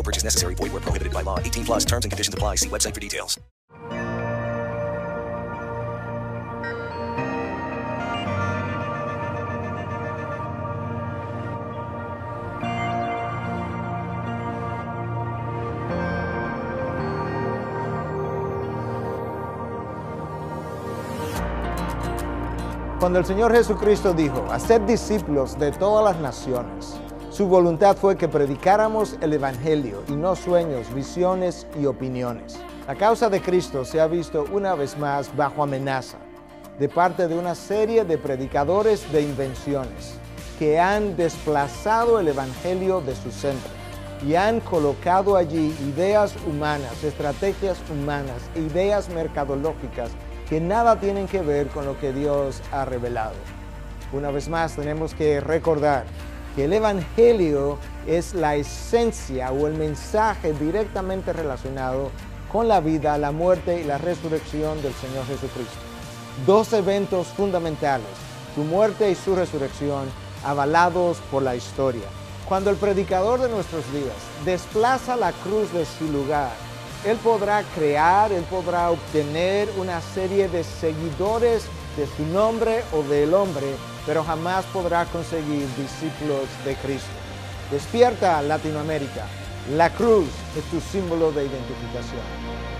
No purchase necessary. Void where prohibited by law. 18 plus terms and conditions apply. See website for details. Cuando el Señor Jesucristo dijo, haced discípulos de todas las naciones, su voluntad fue que predicáramos el Evangelio y no sueños, visiones y opiniones. La causa de Cristo se ha visto una vez más bajo amenaza de parte de una serie de predicadores de invenciones que han desplazado el Evangelio de su centro y han colocado allí ideas humanas, estrategias humanas, ideas mercadológicas que nada tienen que ver con lo que Dios ha revelado. Una vez más tenemos que recordar que el Evangelio es la esencia o el mensaje directamente relacionado con la vida, la muerte y la resurrección del Señor Jesucristo. Dos eventos fundamentales, su muerte y su resurrección, avalados por la historia. Cuando el predicador de nuestros días desplaza la cruz de su lugar, él podrá crear, él podrá obtener una serie de seguidores de su nombre o del hombre, pero jamás podrá conseguir discípulos de Cristo. Despierta Latinoamérica. La cruz es tu símbolo de identificación.